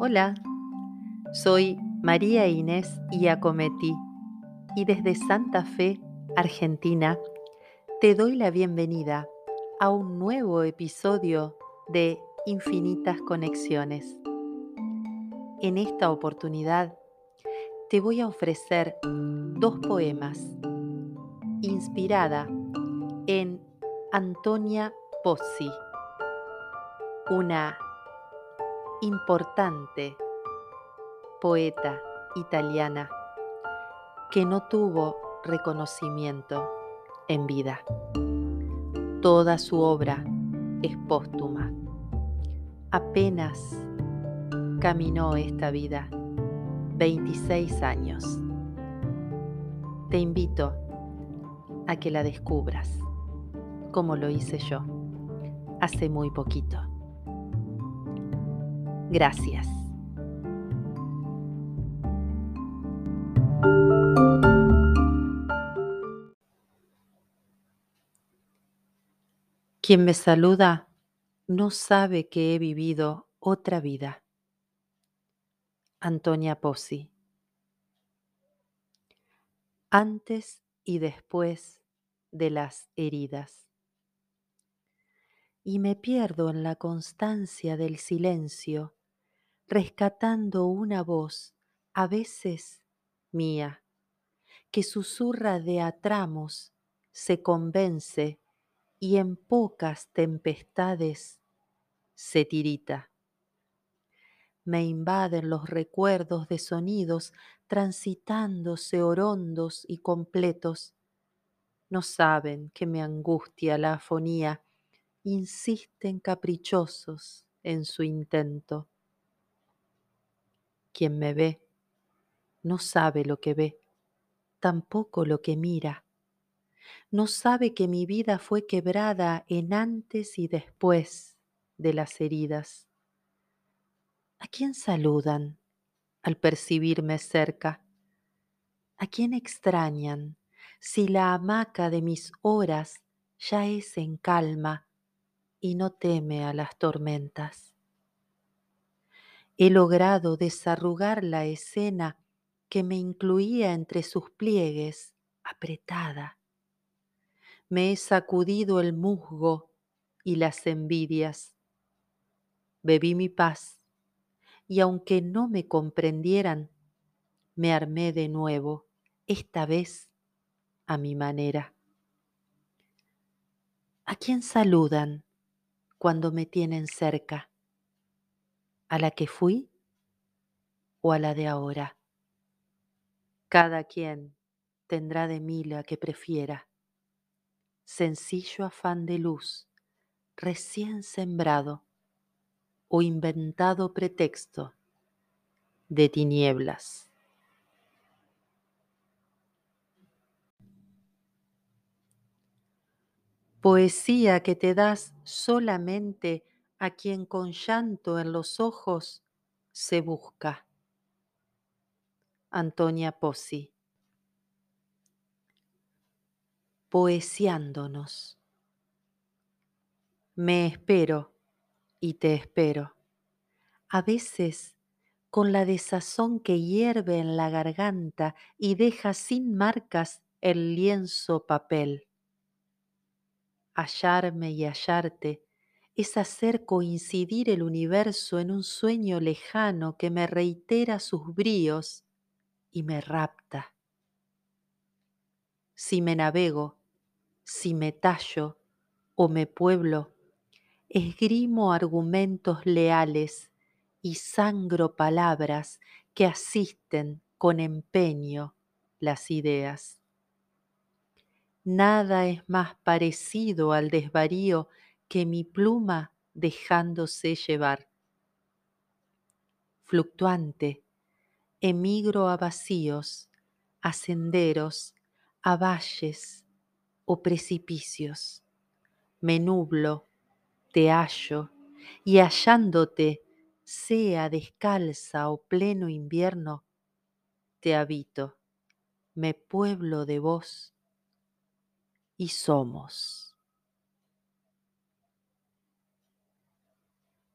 Hola, soy María Inés Iacometti y desde Santa Fe, Argentina, te doy la bienvenida a un nuevo episodio de Infinitas Conexiones. En esta oportunidad te voy a ofrecer dos poemas inspirada en Antonia Pozzi, una importante poeta italiana que no tuvo reconocimiento en vida. Toda su obra es póstuma. Apenas caminó esta vida 26 años. Te invito a que la descubras, como lo hice yo hace muy poquito. Gracias. Quien me saluda no sabe que he vivido otra vida. Antonia Pozzi. Antes y después de las heridas. Y me pierdo en la constancia del silencio rescatando una voz, a veces mía, que susurra de a tramos, se convence y en pocas tempestades se tirita. Me invaden los recuerdos de sonidos transitándose orondos y completos. No saben que me angustia la afonía, insisten caprichosos en su intento quien me ve no sabe lo que ve, tampoco lo que mira. No sabe que mi vida fue quebrada en antes y después de las heridas. ¿A quién saludan al percibirme cerca? ¿A quién extrañan si la hamaca de mis horas ya es en calma y no teme a las tormentas? He logrado desarrugar la escena que me incluía entre sus pliegues, apretada. Me he sacudido el musgo y las envidias. Bebí mi paz y aunque no me comprendieran, me armé de nuevo, esta vez a mi manera. ¿A quién saludan cuando me tienen cerca? A la que fui o a la de ahora. Cada quien tendrá de mí la que prefiera. Sencillo afán de luz, recién sembrado o inventado pretexto de tinieblas. Poesía que te das solamente a quien con llanto en los ojos se busca. Antonia Pozzi. Poesiándonos. Me espero y te espero. A veces con la desazón que hierve en la garganta y deja sin marcas el lienzo papel. Hallarme y hallarte es hacer coincidir el universo en un sueño lejano que me reitera sus bríos y me rapta. Si me navego, si me tallo o me pueblo, esgrimo argumentos leales y sangro palabras que asisten con empeño las ideas. Nada es más parecido al desvarío que mi pluma dejándose llevar. Fluctuante, emigro a vacíos, a senderos, a valles o precipicios. Me nublo, te hallo, y hallándote, sea descalza o pleno invierno, te habito, me pueblo de vos y somos.